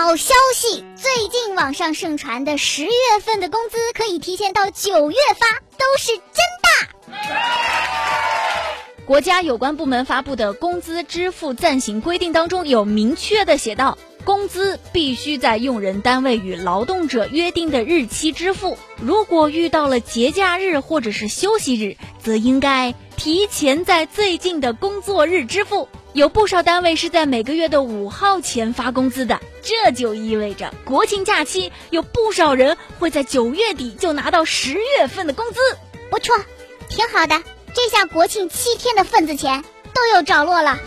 好消息！最近网上盛传的十月份的工资可以提前到九月发，都是真的。国家有关部门发布的工资支付暂行规定当中有明确的写到，工资必须在用人单位与劳动者约定的日期支付，如果遇到了节假日或者是休息日，则应该提前在最近的工作日支付。有不少单位是在每个月的五号前发工资的，这就意味着国庆假期有不少人会在九月底就拿到十月份的工资。不错，挺好的，这下国庆七天的份子钱都有着落了。